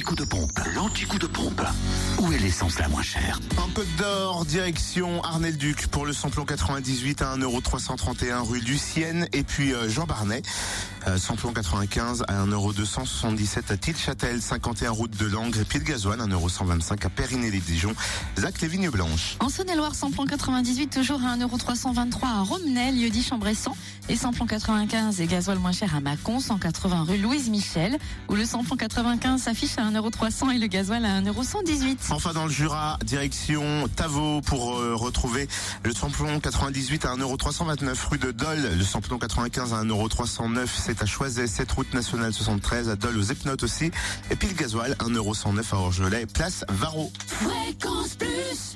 l'anti-coup de pompe. L'anti-coup de pompe. Où est l'essence la moins chère? En Côte d'Or, direction Arnel-Duc pour le samplon 98 à 1,331€ rue Lucienne et puis euh, Jean Barnet. Euh, samplon 95 à 1,277€ à Tilchâtel, 51 route de Langres et pied de gasoil 1,125€ à Périné-les-Dijon. Zach les Vignes Blanches. En Saône-et-Loire, samplon 98 toujours à 1,323€ à Romnel, lieu-dit Chambressan. Et samplon 95 et gasoil moins cher à Mâcon, 180 rue Louise Michel, où le samplon 95 s'affiche à 1,300€ et le gasoil à 1,118€. Enfin dans le Jura, direction Tavo pour euh, retrouver le samplon 98 à 1,329€ rue de Dole, le samplon 95 à 1,309€, c'est à Choiset, 7 route nationale 73 à Dole aux Epnotes aussi, et puis le gasoil 1,109€ à Orgelet, place Varro. Fréquence